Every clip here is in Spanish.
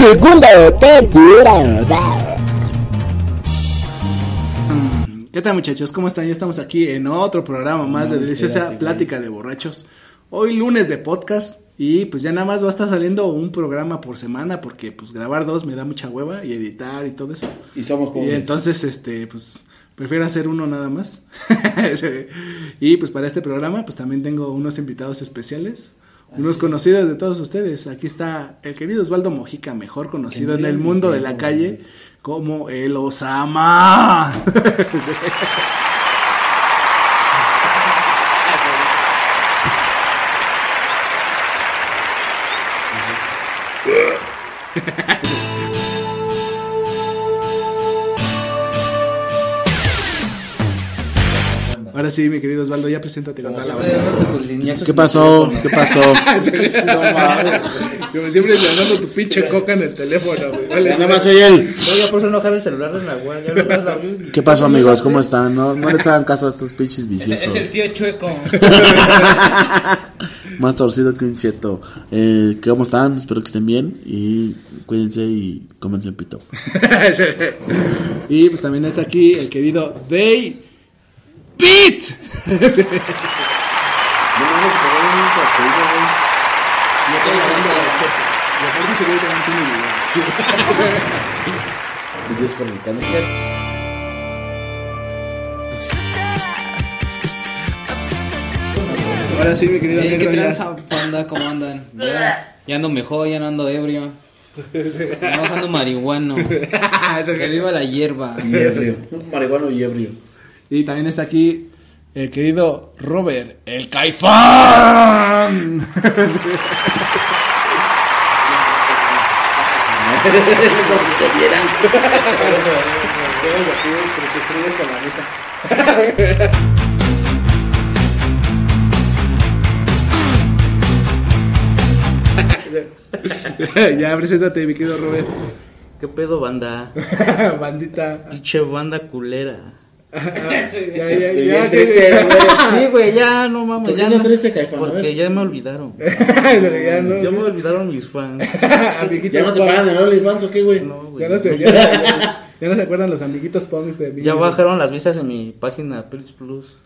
Segunda temporada. ¿Qué tal muchachos? ¿Cómo están? Ya estamos aquí en otro programa más de Deliciosa Plática de Borrachos. Hoy lunes de podcast y pues ya nada más va a estar saliendo un programa por semana porque pues grabar dos me da mucha hueva y editar y todo eso. Y somos Y entonces este pues prefiero hacer uno nada más. y pues para este programa pues también tengo unos invitados especiales. Unos conocidos de todos ustedes. Aquí está el querido Osvaldo Mojica, mejor conocido en el mundo de la calle como el Osama. Ahora sí, mi querido Osvaldo, ya preséntate con toda la banda. ¿Qué pasó? ¿Qué pasó? Como siempre llamando tu pinche coca en el teléfono, güey. Vale, Nada más soy él. Oiga, por eso no dejar el celular de ya lo la. ¿Qué pasó, amigos? ¿Cómo están? No, no les hagan caso a estos pinches Es el viciosos. tío chueco. Más torcido que un cheto. Eh, ¿Cómo están? Espero que estén bien. Y cuídense y cómense el pito. y pues también está aquí el querido Day Beat. Y aparte ese güey también tiene videos. Ahora sí, mi querido ¿Qué tranza, panda? ¿Cómo andan? Ya, ya ando mejor, ya no ando ebrio. No ando marihuano. Que viva la hierba. Y ebrio. Marihuano y ebrio. Y también está aquí el querido Robert, el Caifán. ya, preséntate, mi querido Robert. ¿Qué pedo, banda? Bandita. Pinche banda culera. Ya, ya, ya. Triste. Sí, güey, ya no mames. ¿Por qué ya no- triste, Caifán? Porque ya me olvidaron. ya no. Ya me olvidaron mis fans. ¿Ya no te pagan en OnlyFans o qué, güey? No, güey. Ya no, se, ya, ya- ya no se acuerdan los amiguitos punks de mí. Ya bajaron las vistas en mi página Plus Plus.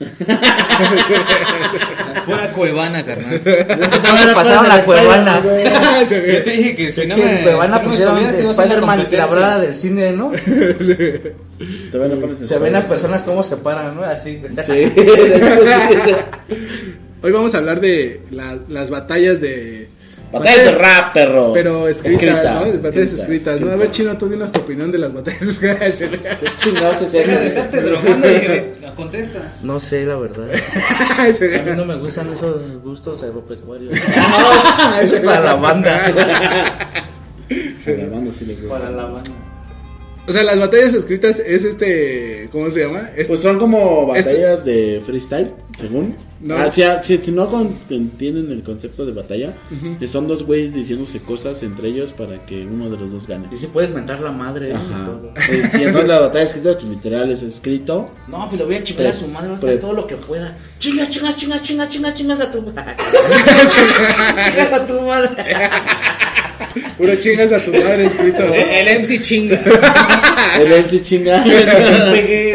Cuevana, carnal. Me pasaron la cuevana. Se ve. Yo te dije que Es si no que me. en Cuevana si no pusieron Spider-Man la brada del cine, ¿no? A poner Se ven las personas cómo se paran, ¿no? Así. Sí. Hoy vamos a hablar de la- las batallas de. Batallas de rap, perros. Pero escritas, Escritas, ¿no? Batallas escritas, escritas, ¿no? A ver, Chino, tú dinos tu opinión de las batallas escritas. ¿Qué chingados es Deja de eso? estarte drogando y contesta. No sé, la verdad. A mí no me gustan esos gustos agropecuarios. Ah, Eso es para la banda. A la banda sí les gusta. Para la banda. O sea, las batallas escritas es este. ¿Cómo se llama? Es- Pues son como batallas de freestyle, según. No. Ah, si, a- si- si no con- entienden el concepto de batalla, que son dos güeyes diciéndose cosas entre ellos para que uno de los dos gane. Y si puedes mentar la madre. y Ajá. todo. Eh, Y entonces la batalla escrita, pues literal es escrito. No, pues le voy a chingar a su madre ahorita pre- todo lo que pueda. Chingas, chingas, chingas, chingas, chingas, chingas a tu madre. chingas a tu madre. Puro chingas a tu madre escrito. ¿no? El MC chinga. El MC chinga.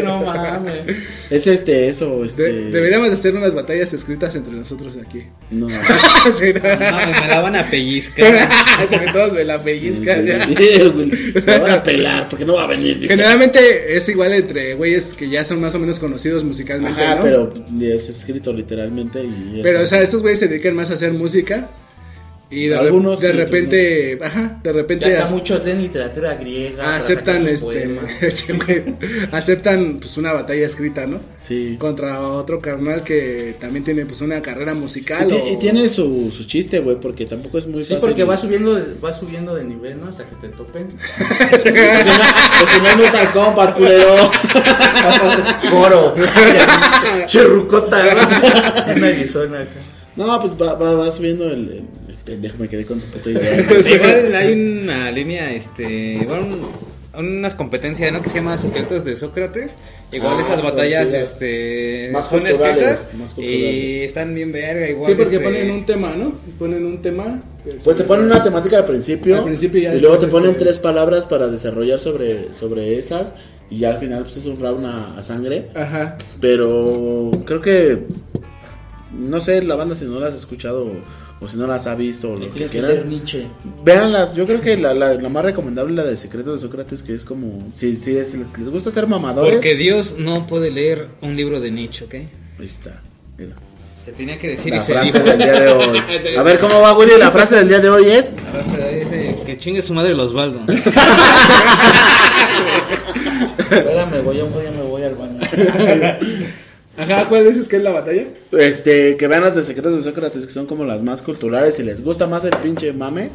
No mames. es este, eso, este. De- deberíamos de hacer unas batallas escritas entre nosotros aquí. No. Sí, no. No, me la van a pellizcar. Que todos me la pellizcan ya. Me van a pelar porque no va a venir. dice. Generalmente es igual entre güeyes que ya son más o menos conocidos musicalmente, ¿no? pero es escrito literalmente y. Pero, o sea, estos güeyes se dedican más a hacer música Y de, re- de sí, repente, ajá, de Ya repente hasta muchos leen literatura griega. aceptan este, güey, aceptan pues una batalla escrita, ¿no? Sí. Contra otro carnal que también tiene pues una carrera musical. o- y tiene su, su chiste, güey, porque tampoco es muy Sí, fácil. porque va subiendo, de- va subiendo de nivel, ¿no? Hasta que te topen. Pues si no, no es Mortal Kombat, culero. Goro. Cherrucota. Una acá. No, pues va, va, va subiendo el pendejo, me quedé con tu puta idea. Igual hay una línea, este, igual un- unas competencias, ¿no? Que se llama Secretos de Sócrates. Igual Ah, esas batallas, chidas. este, Más son escritas y están bien verga. Igual, Sí, porque este, ponen un tema, ¿no? Ponen un tema. Pues te ponen una temática al principio, Al principio y ya y luego te ponen este- tres palabras para desarrollar sobre, sobre esas y ya al final pues es un round a, a sangre. Ajá. Pero creo que no sé la banda si no las has escuchado o, si no las ha visto o lo que tienes que leer quieran. Nietzsche. Véanlas, yo creo que la, la, la más recomendable es la de Secretos de Sócrates que es como si, si es- les, les gusta ser mamadores. Porque Dios no puede leer un libro de Nietzsche, ¿ok? Ahí está. mira. Se tenía que decir La y se frase dijo. del día de hoy. A ver cómo va Willy, la frase del día de hoy es La frase dice, que chingue su madre el Osvaldo. Espérame, voy, a- voy, a- me voy al baño. Ajá, ¿cuál dices que es la batalla? Este, que vean las de Secretos de Sócrates, que son como las más culturales. Si les gusta más el pinche mame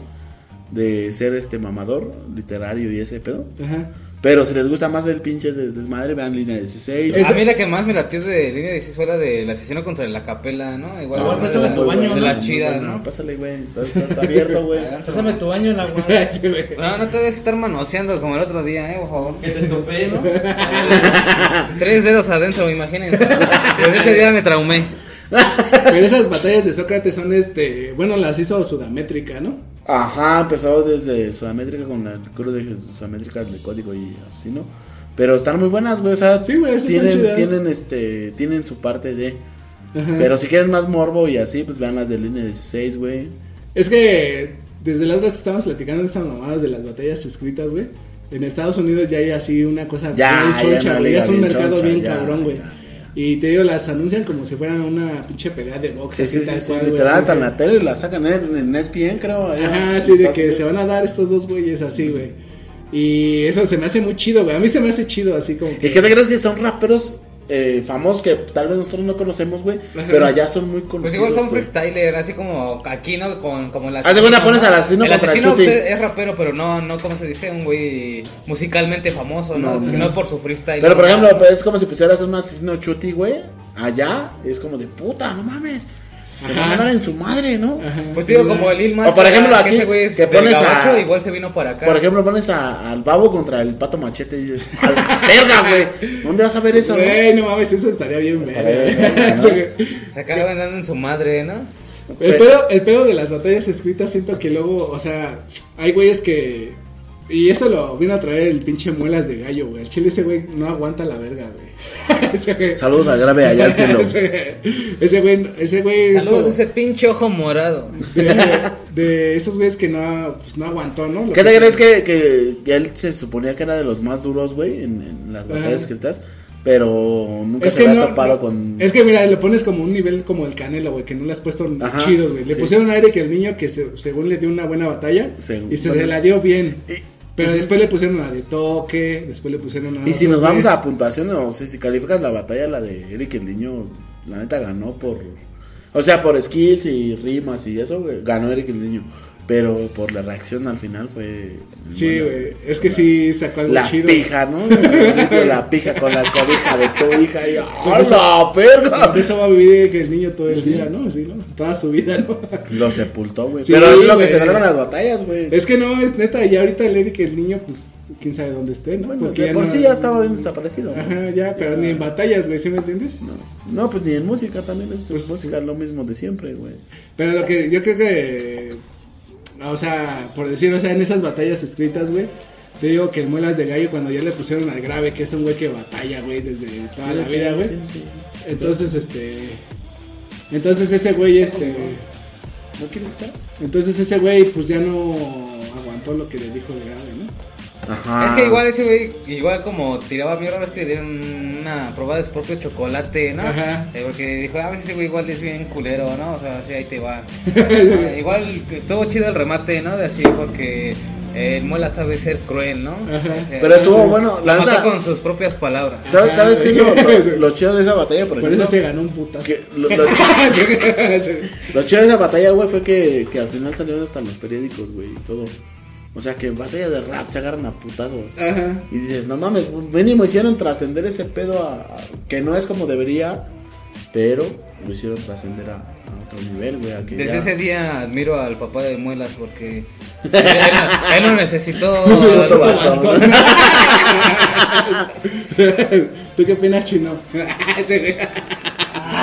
de ser este mamador literario y ese pedo. Ajá. Pero si les gusta más el pinche de- desmadre, vean línea 16. Es- A mí la que más me latió de línea 16 fue la del asesino contra la capela, ¿no? Igual Ah, fue pásame tu baño, de ¿no? las chidas, ¿no? Pásale, güey. Está, abierto, güey. Pásame tu baño en la guarda. Sí, güey. No, no te debes estar manoseando como el otro día, eh, por favor. Que te topé, ¿no? Tres dedos adentro, imagínense. Pues ese día me traumé. Pero esas batallas de Sócrates son este, bueno, las hizo Sudamétrica, ¿no? Ajá, empezó desde Sudamérica con la cruz de Sudamérica de código y así, ¿no? Pero están muy buenas, güey. O sea, Sí, güey, están tienen, tienen, este, tienen su parte de. Ajá. Pero si quieren más morbo y así, pues vean las de línea 16, güey. Es que desde las otras que estábamos platicando de esas mamadas de las batallas escritas, güey. En Estados Unidos ya hay así una cosa Ya, bien ya choncha, güey. liga Ya es un mercado choncha, bien ya, cabrón, güey. Y te digo, las anuncian como si fueran una pinche pelea de box. Sí, así sí, tal sí, cual, güey, hasta en que- la tele la sacan en, en ESPN, creo. allá Ajá, sí, de que Unidos. se van a dar estos dos güeyes así, güey. Y eso se me hace muy chido, güey. A mí se me hace chido, así como ¿Y que. qué te crees que son raperos eh, famosos que tal vez nosotros no conocemos, güey? Pero allá son muy conocidos. Pues igual son freestyler, así como aquí, ¿no? Con, como Haz de cuenta, pones al asesino El asesino pues, es, rapero, pero no, no, ¿cómo se dice? Un güey musicalmente famoso, ¿no? No, no. Sino por su freestyle. Pero por ejemplo, pues, es como si pusieras un asesino chuti, güey. Allá es como de puta, no mames. Se van a dar en su madre, ¿no? Pues digo, como el Lil Mas. O por ejemplo, aquí, que ese güey es que pones a- gabacho, igual se vino para acá. Por ejemplo, pones a- al babo contra el pato machete y dices, ¡a la verga, güey! ¿Dónde vas a ver eso, no? Güey, no mames, eso estaría bien, Estaría verga. bien, verga, ¿no? Se acaban dando en su madre, ¿no? El pedo, el pedo de las batallas escritas siento que luego, o sea, hay güeyes que... Y eso lo vino a traer el pinche muelas de gallo, güey. El chile ese güey no aguanta la verga, güey. Saludos a Grave allá al cielo. ese, güey, ese güey Saludos a ese pinche ojo morado. de, de esos güeyes que no, pues, no aguantó, ¿no? Lo ¿Qué te crees que, que, que él se suponía que era de los más duros, güey, en, en las batallas Ajá. escritas? Pero nunca Es se que había no, topado con... Es que mira, le pones como un nivel como el Canelo, güey, que no le has puesto Ajá, chidos, güey. Le sí. pusieron aire que el niño que se- según le dio una buena batalla Según- y se, bueno. se la dio bien. Pero después le pusieron la de toque, después le pusieron a Y si nos vamos a puntuación, no sé, si calificas la batalla, la de Eric el Niño, la neta ganó por... O sea, por skills y rimas y eso, güey, ganó Eric el Niño. Pero por la reacción al final fue... Sí, bueno, güey, es que sí sacó algo La chido. pija, ¿no? La pija con la cobija de tu hija y... ¡A la verga! De eso va a vivir que el niño todo el día, ¿no? Así, ¿no? Toda su vida, ¿no? Lo sepultó, güey. Sí, Pero es lo que se ganan las batallas, güey. Es que no, es neta, y ahorita el Eric, el niño, pues, quién sabe dónde esté, ¿no? Bueno, Porque de por no- sí ya estaba bien desaparecido. ¿no? Ajá, ya, pero ni en batallas, güey, ¿sí me entiendes? No, pues ni en música también es Pues, música lo mismo de siempre, güey. Pero lo que yo creo que, o sea, por decir, o sea, en esas batallas escritas, güey, te digo que el Muelas de Gallo cuando ya le pusieron al grave, que es un güey que batalla, güey, desde toda la vida, güey. Entonces, este, entonces ese güey, este, ¿No quieres echar? entonces ese güey, pues ya no aguantó lo que le dijo el grave, ¿no? Ajá. Es que igual ese güey, igual como tiraba mierda, es que le dieron una probada de su propio chocolate, ¿no? Ajá. Eh, porque dijo, a veces ese güey igual es bien culero, ¿no? O sea, sí, ahí te va. Ah, igual estuvo chido el remate, ¿no? De así, porque eh, el Muela sabe ser cruel, ¿no? O sea, Pero estuvo bueno, la Lo mató neta. con sus propias palabras. ¿Sabes, Ajá, ¿sabes qué lo, lo- lo chido de esa batalla, por Por ejemplo? eso se ganó un putazo. Que lo, lo- lo chido de esa batalla, güey, fue que, que al final salieron hasta los periódicos, güey, y todo. O sea, que en batalla de rap se agarran a putazos. Ajá. Y dices, no mames, mínimo hicieron trascender ese pedo a, a- que no es como debería, pero lo hicieron trascender a, a otro nivel, güey. Desde ya- ese día admiro al papá de Muelas porque él, él no necesitó Otro bastón. ¿Tú qué opinas, chino?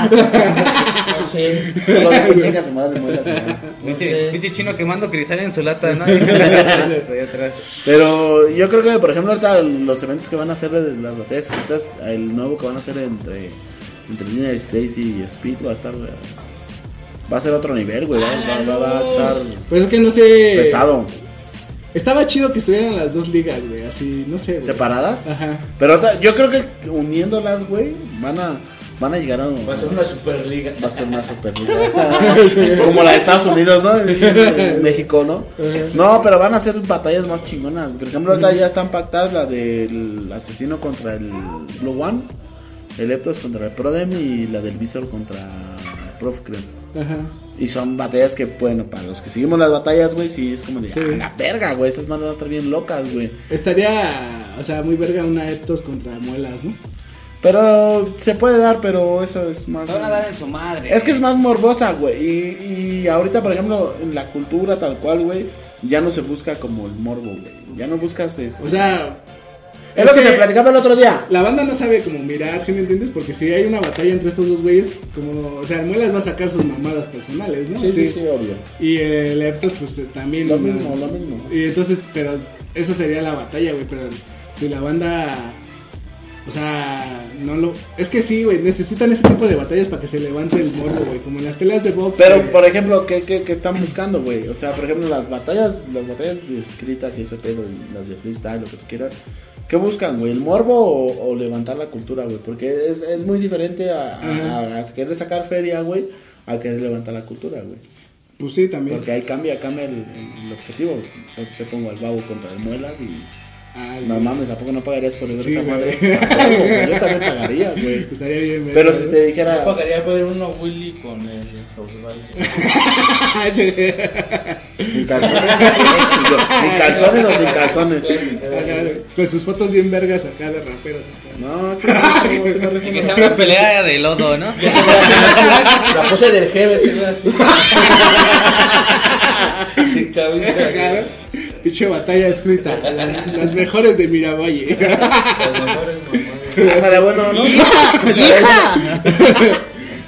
No sé. Solo que chinga su madre, muela, su madre. No Pinche, sé. pinche chino quemando cristal en su lata, ¿no? Pero yo creo que, por ejemplo, ahorita los eventos que van a hacer de las batallas escritas, el nuevo que van a hacer entre, entre línea 16 y Speed va a estar. güey, Va a ser otro nivel, güey. Va, va- va- va a estar Pues es que no sé. pesado. Estaba chido que estuvieran las dos ligas, güey. Así, no sé. güey. ¿Separadas? Ajá. Pero yo creo que uniéndolas, güey, van a, van a llegar a. Va a ser una superliga. Va a ser una superliga. Como la de Estados Unidos, ¿no? En México, ¿no? No, pero van a ser batallas más chingonas. Por ejemplo, ahorita ya están pactadas la del asesino contra el Blue One, el Eptos contra el Prodem y la del Visor contra Prof, creo. Ajá. Y son batallas que, bueno, para los que seguimos las batallas, güey, sí es como de, Sí. "Ah, la verga, güey, esas manos van a estar bien locas, güey. Estaría, o sea, muy verga una Eptos contra Muelas, ¿no? Pero se puede dar, pero eso es más... Se van a dar en su madre. Es que es más morbosa, güey. Y, y ahorita, por ejemplo, en la cultura tal cual, güey, ya no se busca como el morbo, güey. Ya no buscas esto. O sea, es lo que te platicaba el otro día. la banda no sabe cómo mirar, ¿sí me entiendes? Porque si hay una batalla entre estos dos güeyes, como, o sea, el Muelas va a sacar sus mamadas personales, ¿no? Sí, sí, sí, obvio. Y el Eptos, pues también. Lo mismo, lo mismo. Y entonces, pero esa sería la batalla, güey. Pero si la banda. O sea, no lo. Es que sí, güey. Necesitan ese tipo de batallas para que se levante el morbo, güey. Como en las peleas de box. Pero, por ejemplo, ¿qué, qué, qué están buscando, güey? O sea, por ejemplo, las batallas, las batallas escritas y ese pedo, las de freestyle, lo que tú quieras. ¿Qué buscan, güey? ¿El morbo o, o levantar la cultura, güey? Porque es, es muy diferente a, a- a querer sacar feria, güey, a querer levantar la cultura, güey. Pues sí, también. Porque ahí cambia, cambia el, el- objetivo. pues, Entonces te pongo al babo contra el muelas y. Ay, No mames, ¿a poco no pagarías por ver Sí, esa madre? Yo también pagaría, güey. Estaría bien, güey. Pero si te dijera. Yo pagaría ver uno Willy con el Osvaldo. Ese- ¿Ni calzones? ¿Ni calzones o sin calzones? Güey, Con sus fotos bien vergas acá de raperos. Acá. No, sí sí me rifo. Que sea una pelea de lodo, ¿no? La pose del jefe se ve así. Sin cabeza. Pinche batalla escrita. Las, las mejores de Miravalle. Las mejores. Estaría bueno, ¿no?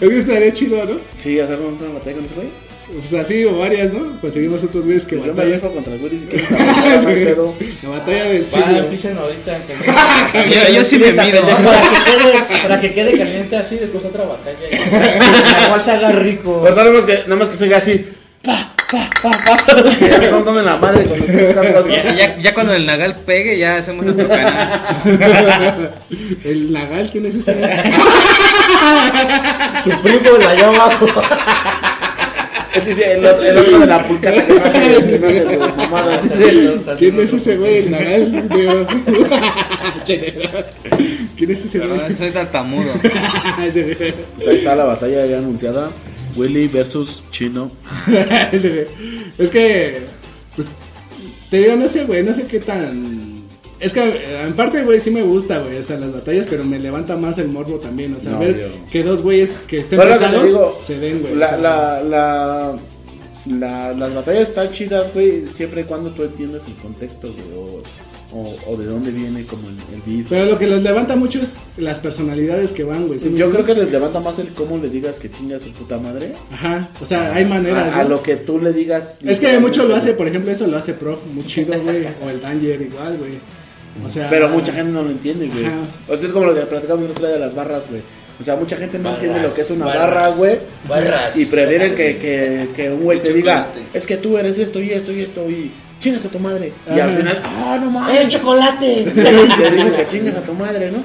Es que estaría chido, ¿no? Sí, hacer una batalla con ese güey. Pues así o varias, ¿no? Conseguimos otros güeyes que Pues yo me batallan. contra el güey si quieres. La batalla del siglo. empiecen ahorita. que- Yo, yo sí me mido. Para que, quede, para que quede caliente así, después otra batalla. y- Igual se haga rico. Pero nada más que, nada más que se oiga así. Pa, pa, pa, pa. Que ya me estamos dando en la madre con los tres carros, ¿no? Ya, ya, ya cuando el Nagal pegue, ya hacemos nuestro canal. El Nagal, ¿quién es ese? Tu primo la allá abajo. Es dice el otro, el otro de la pulcata que no hace, que no hace güey, mamadas. ¿Quién es ese güey? El Nagal. güey. ¿Quién es ese güey? Soy tartamudo. Ese güey. Pues ahí está la batalla ya anunciada. Willy versus Chino. Es que, pues, te digo, no sé, güey, no sé qué tan... Es que, eh, en parte, güey, sí me gusta, güey, o sea, las batallas, pero me levanta más el morbo también, o sea, No, ver yo- que dos güeyes que estén Pero pesados digo, se den, güey. o La, sea, la, la, la- las batallas están chidas, güey, siempre y cuando tú entiendas el contexto, güey, o, o, de dónde viene como el, el beef. Pero lo que los levanta mucho es las personalidades que van, güey. ¿sí me Yo creo que les levanta más el cómo le digas que chinga a su puta madre. Ajá, o sea, hay maneras, A, a ¿no? lo que tú le digas. Es que mucho lo hace, por ejemplo, eso lo hace Prof, muy chido, güey, o el Danger igual, güey. O sea... Pero mucha gente no lo entiende, güey. Ajá. O sea, es como lo que platicamos el otro día de las barras, güey. O sea, mucha gente no Barras, entiende lo que es una barras, barra, güey. barras. Y prefieren que, que, que un güey te diga, es que tú eres esto y esto y esto y chingas a tu madre. Y Ajá. al final, ah, no ¡Eh, mames. chocolate! Y te digo que chingas a tu madre, ¿no?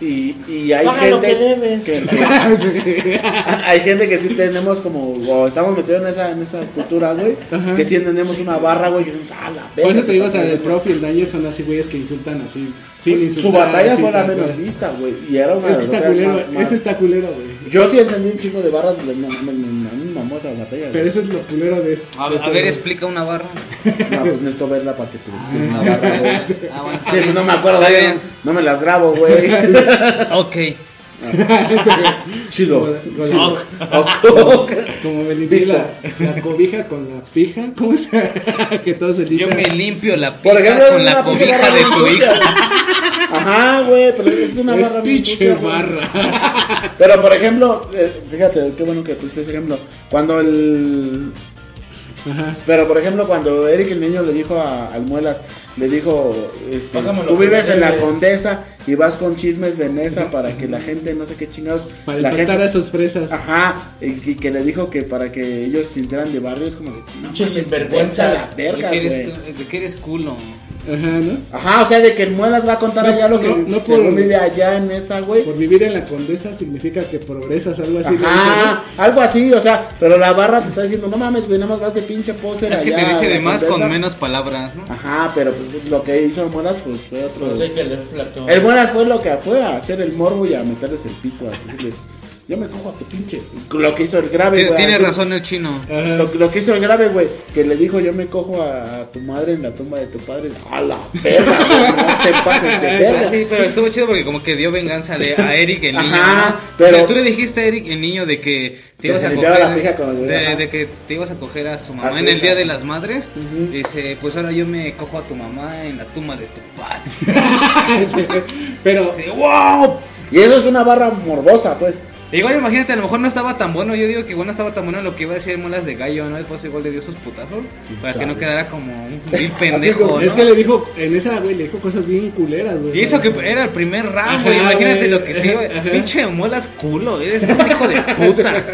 Y, y hay lo gente que debes. que- que- hay gente que sí tenemos como, o estamos metidos en esa, en esa cultura, güey, que sí entendemos una barra, güey, que decimos, ah, la verga. Por eso te se sea, pasó el de- prof y el dañer son así, güeyes que insultan así, sin insultar. Su batalla fue la menos vista, güey, y era una Es de que las culero, más- más- ese está culero, güey. Yo sí entendí un chingo de barras, de- no, me, me, esa batalla, Pero eso es lo culero de esto. A, de a este ver, explica una barra. No, pues necesito verla para que te explique una barra, güey. Ah, bueno. Sí, pues no me acuerdo de no, me las grabo, güey. Ok. Chido. Como me limpié la, la cobija con la pija, ¿cómo es? que todo se Yo limpia. me limpio la Por pija ejemplo, con la cobija de tu hijo. Ajá, güey, pero es una Es barra pinche barra. Pero por ejemplo, eh, fíjate, qué bueno que pusiste ese ejemplo. Cuando el. Ajá. Pero por ejemplo, cuando Eric el niño le dijo a, al Muelas, le dijo: este, Tú vives en la debes". condesa y vas con chismes de Nesa para que la gente, no sé qué chingados. Para la gente, a sus fresas. Ajá, y, y que le dijo que para que ellos se sintieran de barrio es como de. No, Pinches mames, sinvergüenzas. vete a la De verga, que eres, de que eres culo. Ajá, ¿no? Ajá, o sea, de que el Muelas va a contar No, allá lo que no, no según por- vive allá en esa, güey. Por vivir en la condesa significa que progresas, algo así. Ajá, algo así, o sea, pero la barra te está diciendo, no mames, güey, nada más vas de pinche poser Es que te dice de más Condesa". con menos palabras, ¿no? Ajá, pero pues, lo que hizo el Muelas pues, fue otro. Pues el Muelas fue lo que fue a hacer el morbo y a meterles el pito, a decirles, yo me cojo a tu pinche. Lo que hizo el grave, güey. Tienes así- razón el chino. Lo, lo que hizo el grave, güey, que le dijo, yo me cojo a, a tu madre en la tumba de tu padre. A la güey, no te pases de verga. sí, pero estuvo chido porque como que dio venganza de, a Eric el niño. Ajá, ¿no? pero- tú le dijiste a Eric el niño de que te Que ibas a coger la pija con el güey, de, de que te ibas a coger a su mamá A su en el día de las madres. Dice, pues ahora yo me cojo a tu mamá en la tumba de tu padre. Sí. Pero, Dice, wow. Y eso es una barra morbosa, pues. Igual imagínate, a lo mejor no estaba tan bueno. Yo digo que igual no estaba tan bueno lo que iba a decir Muelas de Gallo, ¿no? Después igual le dio sus putazos. Para que no quedara como un vil pendejo. como- ¿no? es que le dijo, en esa, güey, le dijo cosas bien culeras, güey. Y eso que era el primer round, güey. Imagínate lo que sí, güey. Pinche muelas culo, eres un hijo de puta.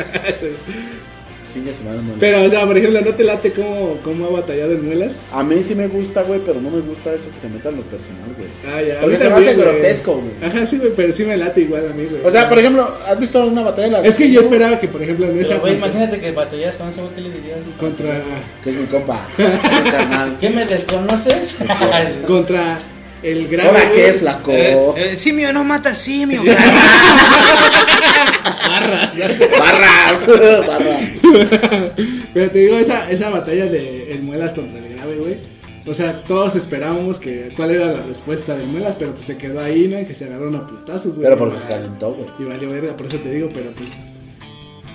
Chingue su madre, Muelas. Pero, o sea, por ejemplo, ¿no te late cómo, cómo ha batallado en muelas? A mí sí me gusta, güey, pero no me gusta eso que se meta en lo personal, güey. Ah, ya. a Porque mí se me hace güey. grotesco, güey. Ajá, sí, güey, pero sí me late igual a mí, güey. O sea, por ejemplo, ¿has visto alguna batalla de las Es que yo esperaba que, por ejemplo, en esa. Pero, güey, contra- imagínate que batallas con ese güey, ¿qué le dirías? Contra. Que es mi compa. ¿Qué me desconoces? Contra el grave. Hola, qué flaco. Eh, eh, simio no mata simio. Barras. Barras, barras. Pero te digo, esa, esa batalla de el Muelas contra el grave, güey. O sea, todos esperábamos que cuál era la respuesta del Muelas, pero pues se quedó ahí, ¿no? En que se agarraron a putazos, güey. Pero porque se calentó, güey. Y valió verga, por eso te digo, pero pues.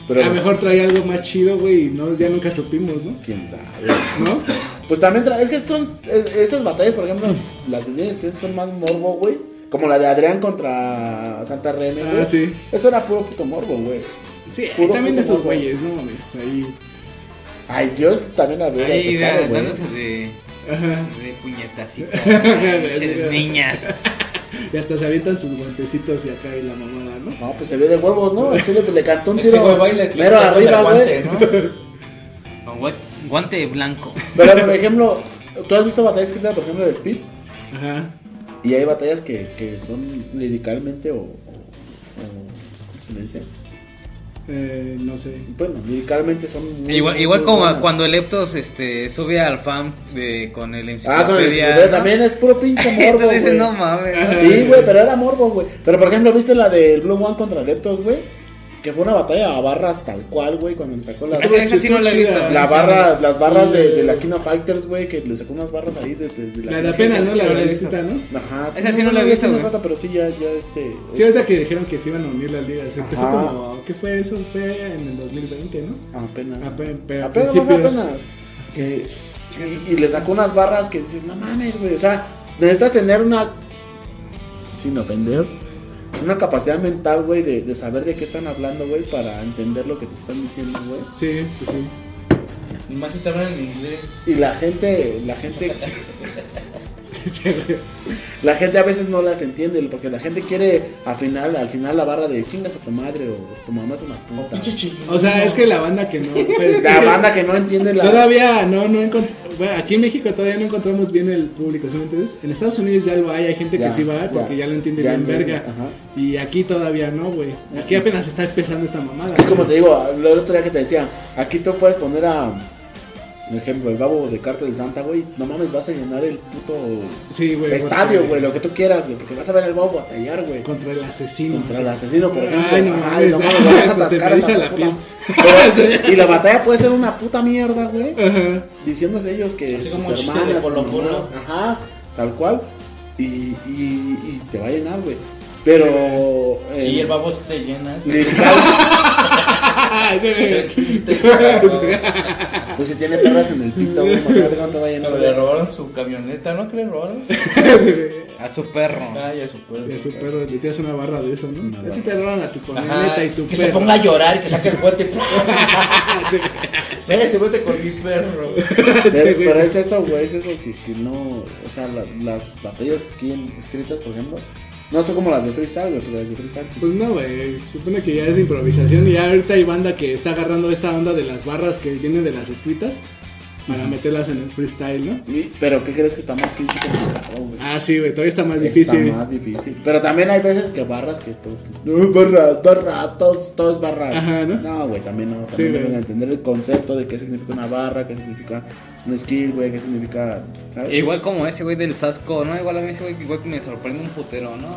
Pero a lo mejor traía algo más chido, güey, y no, ya nunca supimos, ¿no? quién sabe. ¿No? Pues también, tra- es que son es- esas batallas, por ejemplo, las de son más morbo, güey. Como la de Adrián contra Santa Reme, Ah, güey. sí. Eso era puro puto morbo, güey. Sí, Puro también de esos güeyes, ¿no? mames, ahí. Ay, yo también la veo Ahí ese pedo, güey. dándose de, Ajá. de puñetacitas. Pinches niñas. Y hasta se avientan sus guantecitos y acá y la mamada, ¿no? No, pues se vio de huevos, ¿no? El chile le cantó un Ese tiro güey baila mero pone arriba, güey. Guante blanco. Pero, por ejemplo, ¿tú has visto batallas que por ejemplo, de Speed? Ajá. Y hay batallas que, que son liricalmente o, o- o- ¿Cómo se le dice? Eh, no sé. Bueno, liricalmente son muy, Igual, muy igual como buenas. cuando Leptos este, sube al fan de, con el Ah, con el enciclopedia, enciclopedia ¿no? también es puro pinche morbo, güey. no mames. Sí, güey, pero era morbo, güey. Pero por ejemplo, ¿viste la del Blue One contra Leptos, güey? Que fue una batalla a barras tal cual, güey, cuando le sacó las, Esa- esa sí no la he visto. la barra, las barras de, de la Kino Fighters, güey, que le sacó unas barras ahí de, de- de La apenas, sí La no la granitita, ¿no? Ajá. Esa sí no la he visto, güey. pero sí, ya, ya, este. Sí, ahorita que dijeron que se iban a unir las ligas. Se empezó como. ¿Qué fue eso? Fue en el 2020, ¿no? Apenas. Apenas, apenas. Que, y, y le sacó unas barras que dices, no mames, güey. O sea, necesitas tener una. Sin ofender. Una capacidad mental, güey, de, de saber de qué están hablando, güey, para entender lo que te están diciendo, güey. Sí, pues sí. Y más si te hablan en inglés. Y la gente, la gente, Sí. La gente a veces no las entiende, porque la gente quiere al final, al final la barra de chingas a tu madre o tu mamá es una puta. O sea, es que la banda que no. pues, La banda que no entiende la. Todavía no, no encontré. bueno, aquí en México todavía no encontramos bien el público, ¿sí me entiendes? En Estados Unidos ya lo hay, hay gente Ya, que sí va porque ya. ya, lo entiende Ya bien verga. ajá. Y aquí todavía no, güey. Aquí apenas está empezando esta mamada. Es como te digo, el otro día que te decía, aquí tú puedes poner a, por ejemplo, el babo de Carta del Santa, güey. No mames, vas a llenar el puto Sí, güey. estadio, güey, lo que tú quieras, güey. Porque vas a ver el babo batallar, güey. Contra el asesino. Contra el asesino, por ejemplo. Ay, no Ay, no mames. vas a atascar la piel. Pero- y la batalla puede ser una puta mierda, güey. Ajá. Diciéndose ellos que Así sus como hermanas, sus mamás, ajá, tal cual. Y, y, y te va a llenar, güey. Pero. Sí, eh, el babo se te llena. sí. literal, Pues si tiene perras en el pito, güey. Imagínate cuánto va a llenar. Cuando le robaron su camioneta, ¿no? ¿Que le robaron? A su perro. Ay, a su perro. Y a su perro le tiras una barra de eso, ¿no? a ti te roban a tu camioneta y tu que perro. se ponga a llorar y que saque el cohete. Sí. Venga, se mete con mi perro. Pero, Sí, güey. pero es eso, güey, es eso que, que no. O sea, la- las batallas aquí en- escritas, por ejemplo, no son como las de freestyle, güey, porque las de freestyle, pues, Pues no, güey, supone que ya es improvisación y ya ahorita hay banda que está agarrando esta onda de las barras que vienen de las escritas para meterlas en el freestyle, ¿no? pero ¿qué crees que está más pinche complicado, güey? Ah, sí, güey, todavía está más Está difícil. más difícil. Pero también hay veces que barras que tú. No, barras, barras, todo, todo es barras. Ajá, ¿no? No, güey, también no. Sí, También deben güey. de entender el concepto de qué significa una barra, qué significa un skill, güey, qué significa. ¿Sabes? Igual como ese güey del Sasco, ¿no? Igual a mí ese güey igual que me sorprende un putero, ¿no?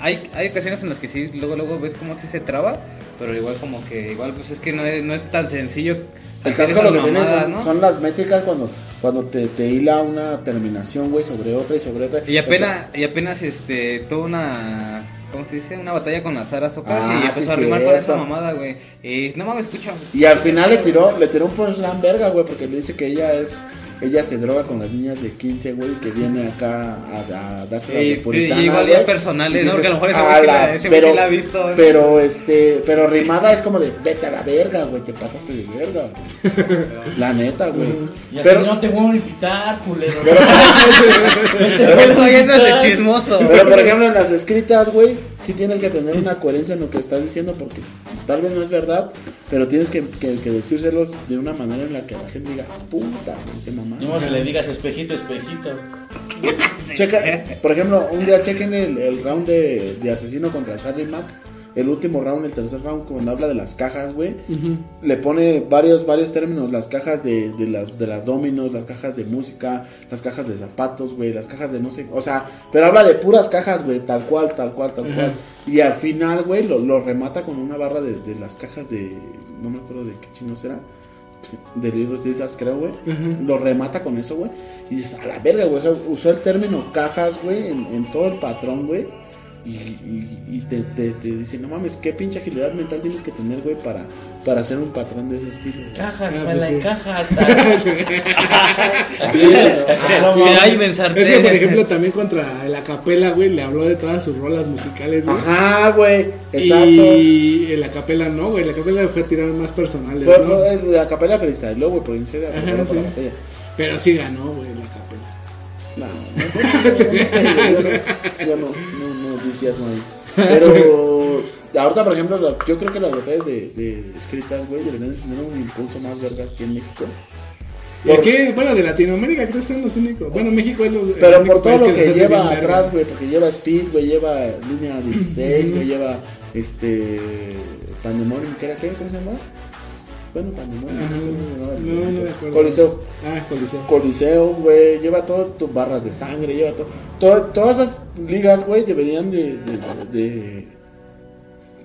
Hay, hay ocasiones en las que sí, luego luego ves como si se traba, pero igual como que, igual pues es que no es, no es tan sencillo. El casco lo que tiene son, ¿no? son las métricas cuando, cuando te, te hila una terminación, güey, sobre otra y sobre otra. Y O apenas, y apenas este, tuvo una, ¿cómo se dice? Una batalla con las Socas Ah, y empezó sí, a rimar con esa mamada, güey. Y no mames, escucha. y al final le tiró, le tiró un punchline verga, güey, porque le dice que ella es. Ella se droga con las niñas de 15, güey, que viene acá a, a darse la Y- puritana, y igual ya personales, ¿no? Porque a lo mejor ese "A güey sí la- la- ese güey sí pero- la ha visto, ¿no? Pero, este, pero rimada es como de, vete a la verga, güey, te pasaste de verga, güey. La neta, güey. Y así Pero, no te voy a invitar, culero. Pero güey, andas de chismoso. Pero por ejemplo en las escritas, güey, sí tienes que tener una coherencia en lo que estás diciendo porque tal vez no es verdad, pero tienes que, que, que decírselos de una manera en la que la gente diga, puta, qué mamá. No se le digas espejito, espejito. Checa, por ejemplo, un día chequen el, el round de, de asesino contra Charlie Mack. El último round, el tercer round, cuando habla de las cajas, güey, le pone varios, varios términos, las cajas de, de las, de las dominos, las cajas de música, las cajas de zapatos, güey, las cajas de no sé, o sea, pero habla de puras cajas, güey, tal cual, tal cual, tal cual. Y al final, güey, lo, lo remata con una barra de, de las cajas de, no me acuerdo de qué chingos era, de libros de esas, creo, güey. Lo remata con eso, güey. Y dices, a la verga, güey. o sea, usó el término cajas, güey, en, en todo el patrón, güey. Y, y, y te, te, te dice, no mames, qué pinche agilidad mental tienes que tener, güey, para, para hacer un patrón de ese estilo. güey. Cajas, Ah, me pues sí. Es que, por ejemplo, también contra la capela, güey, le habló de todas sus rolas musicales, güey. Ajá, güey. Exacto. Y la capela no, güey, la capela fue a tirar más personales, Fue, ¿no? fue la capela freestyle, güey, por la sí. capella. Pero sí ganó, güey, la capela. No, no, no, no sé, güey, yo no, yo no, no, no ahí. Pero ahorita, por ejemplo, las- yo creo que las batallas de, de escritas, güey, deberían de tener un impulso más verga aquí en México. ¿Y Por- aquí, bueno, de Latinoamérica creo que son los únicos. Bueno, México es los, Pero por todo lo que hace lleva atrás, güey, porque lleva Speed, güey, lleva línea 16, güey, lleva este Pandemonium, ¿qué era qué? ¿Cómo se llama? Bueno. Ajá. no me acuerdo. Coliseo. Ah, Coliseo. Coliseo, güey, lleva todo tus barras de sangre, lleva todo, todo- todas esas ligas, güey, deberían de, de, de,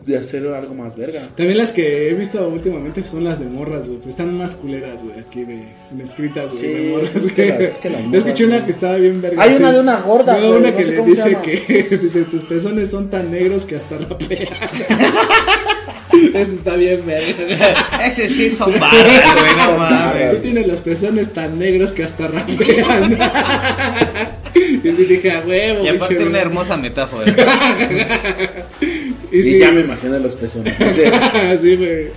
de hacer algo más verga. También las que he visto últimamente son las de morras, güey. Pues están más culeras, güey, aquí de, escritas, güey, Sí, de morras. es que la- es que Yo escuché una que estaba bien verga. Hay una de una gorda, No, güey, una que le dice que dice, tus pezones son tan negros que hasta rapean. Eso está bien verga. Ese sí son barras, güey, no mames. Tú tienes los pezones tan negros que hasta rapean. y sí dije, a huevo. Y aparte una güey". hermosa metáfora. Y Y sí, ya me imagino los pezones. Sí. sí, güey.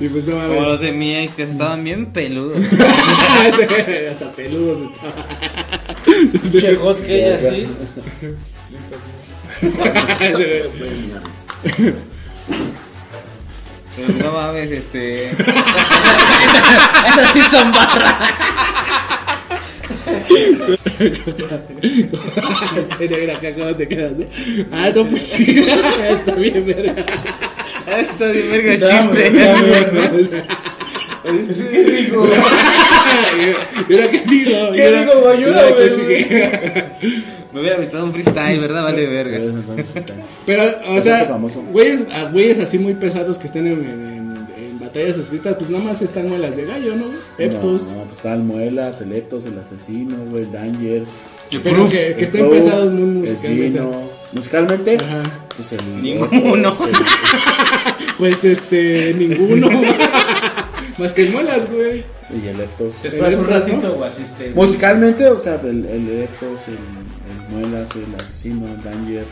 Y pues no Como los mames. de mi ex, que estaban bien peludos. Hasta peludos estaba. Che, hot que ella así. Pero no mames, este. Esas sí son barras. Mira acá cómo te quedas. ¿no? Ah, no, pues sí. Está bien, verga. Ah, Está bien verga el chiste. ¿Qué digo? Mira qué digo. ¿Qué digo? Ayúdame, Me hubiera aventado un freestyle, ¿verdad? Vale verga. Pero, o sea, güeyes, a güeyes así muy pesados que estén en, en- en batallas escritas, pues nada más están muelas de gallo, ¿no? Eptos. No, pues está el Muelas, el Eptos, el Asesino, güey, el Danger. Pero que, que estén Proof, pesados muy el musicalmente. Gino. Musicalmente, Ajá. pues el. Ninguno. El- Pues este, ninguno. Más que el muelas, güey. y el Eptos. Te esperas un ratito, güey, así este. Musicalmente, o sea, el, el Eptos, el Muelas, el Asesino, el Danger.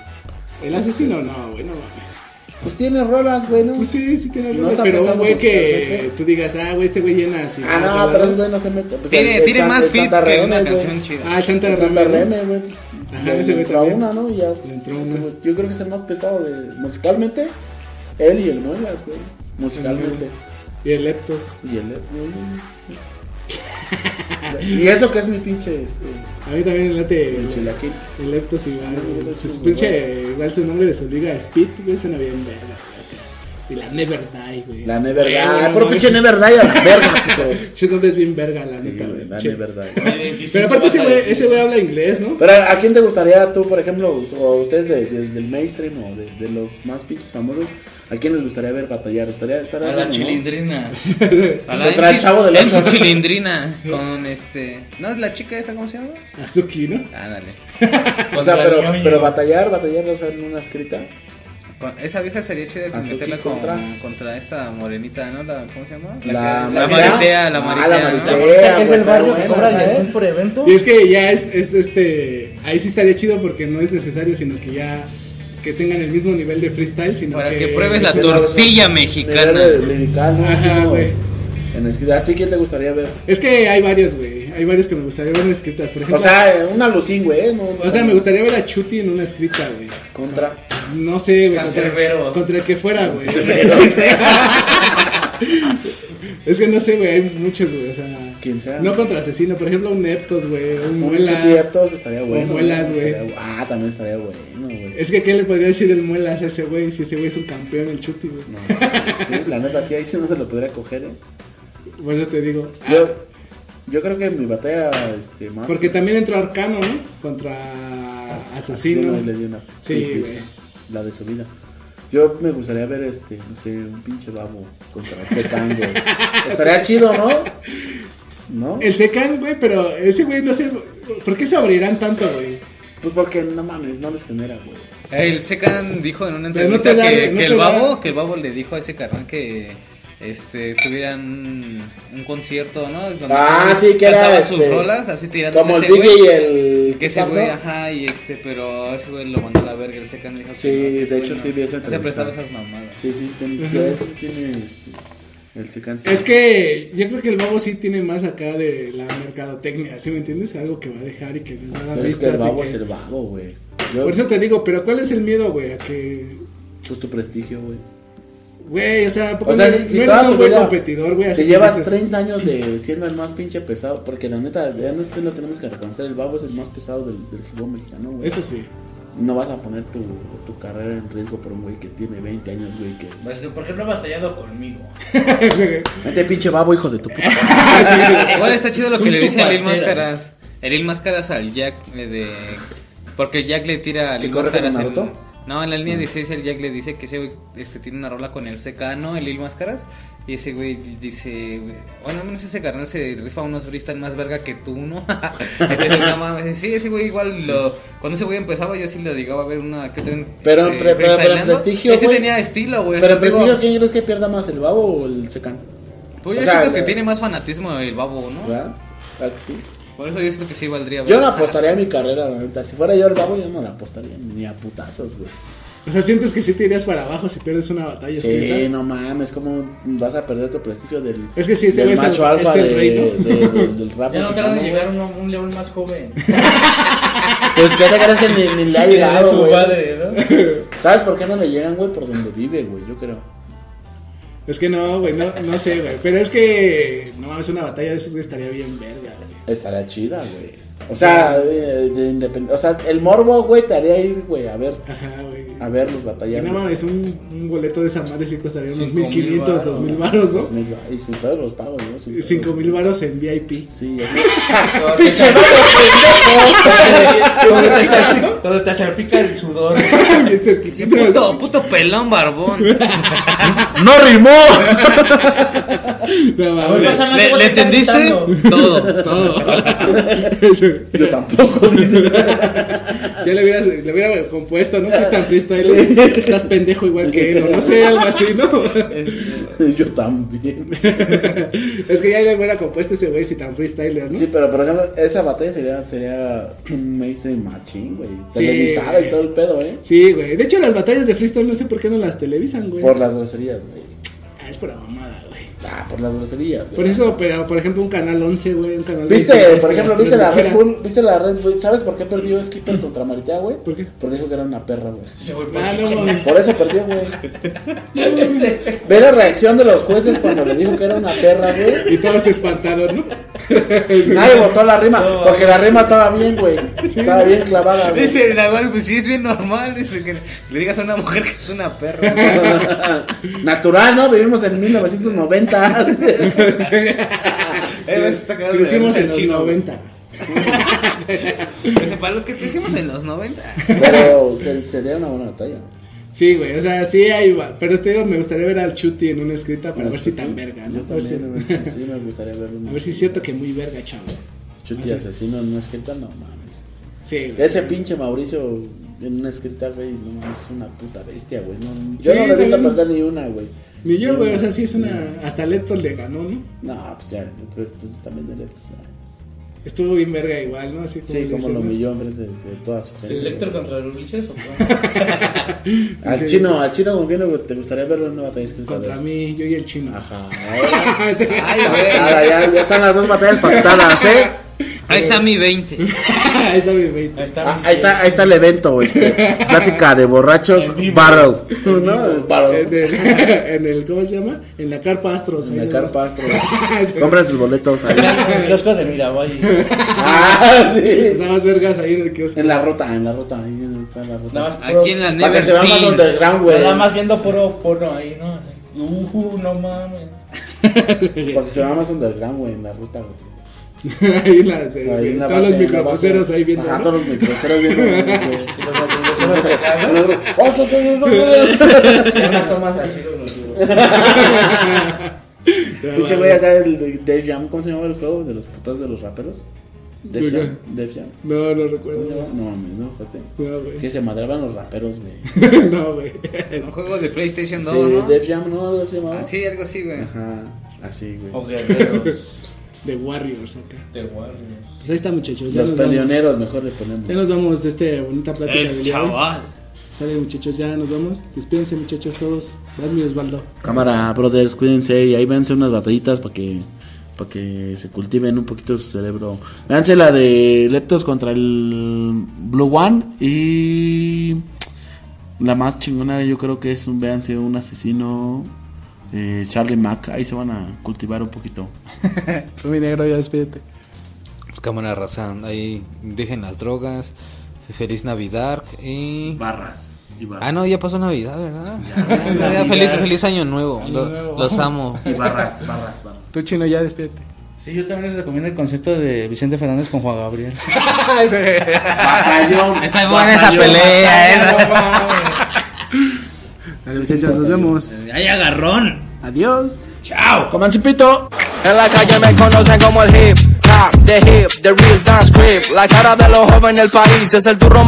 El asesino, no, güey, no mames. Pues tiene rolas, güey, ¿no? Pues sí, sí tiene rolas, pero un güey que tú digas, ah, güey, este güey llena así. Ah, no, pero ese güey no se mete. Pues Tiene, el- el tiene San- más el fits Santa que una Reme, güey. canción chida. Ah, el Santa El Santa Reme. Reme, güey. pues, Ajá, ese güey entró una, ¿no? Y ya. Entró una. Yo creo que es el más pesado de. Musicalmente, él y el Muelas, güey. Musicalmente. Y el Leptos. Y el. Y eso que es mi pinche. Este. A mí también me late El el, chilaquil. el Leptos igual. güey. Ese Pues es pinche, igual su nombre de su liga, Speed, güey, suena bien verga. Y la Never Die, güey. La Never Die. mames. pinche Never Die a la verga, puto. Ese nombre es bien verga, la Sí, neta, güey, la Che. Never Die. Pero aparte ese güey, ese güey habla inglés, ¿no? Pero a quién te gustaría tú, por ejemplo, o ustedes de- de- del mainstream o de, de los más pinches famosos, a quién les gustaría ver batallar? Estaría, estaría A la bueno, ¿no? chilindrina. A la Contra el chavo del MC Ocho. chilindrina. Con este. ¿No es la chica esta? ¿Cómo se llama? Azuki, ¿no? Ándale. O sea, Contra pero, pero batallar, batallar, o sea, en una escrita. Con- esa vieja estaría chida de meterla con- contra- contra... esta morenita, ¿no? La, ¿Cómo se llama? La, que- la Maritea. maritea, la Ah, maritea. la ¿no? maritea. La que es pues, el barrio está que cobra por evento. Y es que ya es, es este. Ahí sí estaría chido porque no es necesario, sino que ya. Que tengan el mismo nivel de freestyle, sino Para que. que pruebes la tortilla eso- mexicana. ¿no? Ajá, güey. En escrita. ¿A ti quién te gustaría ver? Es que hay varios, güey. Hay varios que me gustaría ver en escritas. Por ejemplo. O sea, eh, una lucín, güey. ¿eh? No, o sea, me gustaría ver a Chuti en una escrita, güey. Contra. No sé, güey. Contra, contra el que fuera, güey. Es que no sé, güey. Hay muchos, güey. O sea. Quien sea. No contra asesino. Por ejemplo, un Neptos, güey. Un Un Muelas. Chutiertos estaría bueno. Muelas, güey. Ah, también estaría bueno, güey. Es que, ¿qué le podría decir el Muelas a ese güey? Si ese güey es un campeón, el Chuti, güey. No, sí, la neta, sí, ahí sí no se lo podría coger, eh. Por eso te digo. Ah, Yo, yo creo que mi batalla este, más. porque también entró Arcano, ¿no? Contra Asesino. Sí, no, le dio una Sí, güey. La de su vida. Yo me gustaría ver este, no sé, un pinche babo contra el Secan, güey. Estaría chido, ¿no? ¿No? El Secan, güey, pero ese güey no sé. ¿Por qué se abrirán tanto, güey? Pues porque no mames, no les genera, güey. El Secan dijo en una no entrevista da- que, no que te el da- babo, que el babo le dijo a ese carnal que este tuvieran un, un concierto, ¿no? Donde Ah, sí, que era, sus este, rolas, así tirando Como el ese Biggie y güey. el. Que ese güey, ajá, y este, pero ese güey lo mandó a la verga, el Secan dijo que Sí, no, que de hecho sí no- vi esa no se entrevista. prestaba esas mamadas. Sí, sí, tiene, sí, ese sí tiene este, el. Es que yo creo que el babo sí tiene más acá de la mercadotecnia, ¿sí me entiendes? Algo que va a dejar y que les va a dar Pero es que el babo que- es el babo, güey. Yo- Por eso te digo, pero ¿cuál es el miedo, güey? A que. Pues tu prestigio, güey. Güey, o sea, ¿a poco O sea, si, no si eres un buen competidor, güey? Si llevas dices, 30 años de siendo el más pinche pesado, porque la neta, ya no sé, lo tenemos que reconocer, el babo es el más pesado del, del mexicano, güey. Eso sí. No vas a poner tu, tu carrera en riesgo por un güey que tiene 20 años, güey, que... Pues, por ejemplo, ha batallado conmigo. Vete pinche babo, hijo de tu puta. Igual está chido lo que le dice a Lil. Máscaras. El Máscaras al Jack eh, de. Porque el Jack le tira a ¿Que Lil Máscaras. en- Naruto? No, en la línea 16 el Jack le dice que ese güey este, tiene una rola con el Secano, el Lil Máscaras. Y ese güey dice, bueno, al menos ese carnal se rifa unos freestyle más verga que tú, ¿no? Entonces, no mames, sí, ese güey igual lo... Cuando ese güey empezaba yo sí le llegaba a ver una... que ten- Pero en este, pre- pero- pero en freestyleando. prestigio, Ese güey. tenía estilo, güey. Pero digo, prestigio, ¿quién crees que pierda más, el babo o el secan? Pues yo o sea, siento que tiene más fanatismo el babo, ¿no? ¿Verdad? ¿Verdad que sí? Por eso yo siento que sí valdría Yo no apostaría a mi carrera, la neta. Si fuera yo el babo, yo no la apostaría ni a putazos, güey. O sea, sientes que sí te irías para abajo si pierdes una batalla. Sí, escrita? no mames, ¿cómo vas a perder tu prestigio del, Es que sí, ese del es el- macho alfa es el de- rey, ¿no? de- de- del rap? Ya no tarda en llegar uno- un león más joven. Pues que te crees que ni, ni le ha llegado, su güey. padre, ¿no? ¿Sabes por qué no le llegan, güey? Por donde vive, güey, yo creo. Es que no, güey, no, no sé, güey. Pero es que, no mames, una batalla de esos, güey, estaría bien verga, güey. Estaría chida, güey. O sea, de independ- o sea, el morbo, güey, te haría ir, güey, a ver, Ajá, güey. a verlos Y batallar. no mames, un, un boleto de esa madre sí costaría unos Cinco mil 1500, varos. 2000 varos, ¿no? Y sin pedo los pago, ¿no? Sin pedo. 5000 varos en VIP. Sí, ya Pinche Donde te salpica, donde te salpica el sudor. Puto, puto pelón barbón. ¡No rimó! No, ver, ¿Le, entendiste? Todo. todo. Eso. Yo tampoco. Ya le hubiera compuesto, ¿no? Si es tan freestyle, estás pendejo igual que él, o no sé, algo así, ¿no? Yo también. Es que ya le hubiera compuesto ese güey si tan freestyler, ¿no? Sí, pero por ejemplo, esa batalla sería, sería un mainstream machine, güey. Sí. Televisada y todo el pedo, ¿eh? Sí, güey. De hecho, las batallas de freestyle no sé por qué no las televisan, güey. Por las groserías, güey. Ah, es pura mamada, güey. Ah, por las groserías, güey. Por eso, pero, por ejemplo, un canal 11, güey, un canal ¿Viste, 23, por ejemplo, las viste la Red. Bull? ¿Viste la Red Bull? ¿Sabes por qué perdió Skipper contra Maritea, güey? ¿Por qué? Porque dijo que era una perra, güey. Ese güey, ¿por Ah, no. Por eso perdió, güey. Ve la reacción de los jueces cuando le dijo que era una perra, güey. Y todos se espantaron, ¿no? Nadie votó la rima, porque la rima estaba bien, güey. Estaba bien clavada, güey. Dice el Nahual, pues sí es bien normal. Dice que le digas a una mujer que es una perra. Natural, ¿no? Vivimos en 1990. Eh, Crecimos en los chino. 90. Dice, Para los que crecimos en los 90. Pero se- sería una buena batalla. Sí, güey, o sea, sí hay, pero te digo, me gustaría ver al Chuti en una escrita para ver si tan verga, ¿no? Yo A ver si, sí, me gustaría verlo. a ver si es cierto que muy verga, chavo. Chuti asesino en una escrita, no mames. Sí, güey. Ese pinche Mauricio en una escrita, güey, no mames, es una puta bestia, güey. No, yo Sí, no le he visto perder ni una, güey. Ni yo, güey, o sea, sí es una. Hasta Leptos le ganó, ¿no? No, pues ya, pues, también de ah, Estuvo bien verga igual, ¿no? Así como Sí, como lo ¿no? humilló enfrente de, de toda su gente. ¿El Lector contra el Ulises o qué? Al Sí. chino, al chino, ¿con quién te gustaría verlo en una batalla escrita? Contra mí, yo y el chino. Ajá. Ay, güey. ahora ya, ya están las dos batallas pactadas, ¿eh? Ahí está mi 20. Ahí está mi 20. Ahí está. Ah, mi- ahí está, ahí está el evento, este, plática de borrachos, En barrel, ¿no? En Barrel. el, en el, ¿cómo se llama? En la Carpa Astros. En la carpa Astro. Sí. Compren sus boletos ahí. En el kiosco de Miravalle. Ah, sí. Está más vergas ahí en el kiosco. En la ruta, en la ruta, ahí está en la ruta. Nada más Aquí en la Para que se vea más underground, güey. Nada más viendo puro porno ahí, ¿no? Uh, no mames. Para que se vea más underground, güey, en la ruta, güey. ahí en la, de- Ahí en la todos base, los base. ahí viendo. Ajá, ¿no? todos los microbuseros viendo. güey. Los autobuseros acá, ¿no? ¡Oh, eso, eso, eso, eso! Y unas tomas así de los Pinche güey acá el de Def Jam, ¿cómo se llama el juego de los putas de los raperos? Def Jam, Def Jam. No, no ¿Cómo recuerdo. No mames, no, jugaste. No, güey. Que se madraban los raperos, güey. No, güey. Un juego de PlayStation 2, Sí, ¿no? Def Jam, ¿no? Algo así llamaba. Ah, sí, algo así, güey. Ajá, así, güey. O guerreros De Warriors acá. de Warriors. Pues ahí está, muchachos. Ya Los nos vamos. mejor le ponemos. Ya nos vamos de esta bonita plática del El día. de hoy. chaval. Sale, muchachos, ya nos vamos. Despídense, muchachos, todos. Vas, mi Osvaldo. Cámara, brothers, cuídense y ahí véanse unas batallitas para que para que se cultiven un poquito su cerebro. Véanse la de Leptos contra el Blue One y la más chingona yo creo que es un véanse un asesino eh, Charlie Mack, ahí se van a cultivar un poquito. Mi negro, ya despídete. Pues cámara raza, ahí dejen las drogas. Feliz Navidad y. Barras. Ah, no, ya pasó Navidad, ¿verdad? Ya, feliz, feliz año nuevo. Lo- nuevo. Los amo. barras, barras, barras. Tú, chino, ya despídete. Sí, yo también les recomiendo el concepto de Vicente Fernández con Juan Gabriel. Está buena esa pelea, ¿eh? Vale, muchachos, nos vemos. ¡Hay agarrón! Adiós. Coman su pito. En la calle me conocen como el hip hop, the hip, the real dance creep. La cara de los jóvenes del país es el turro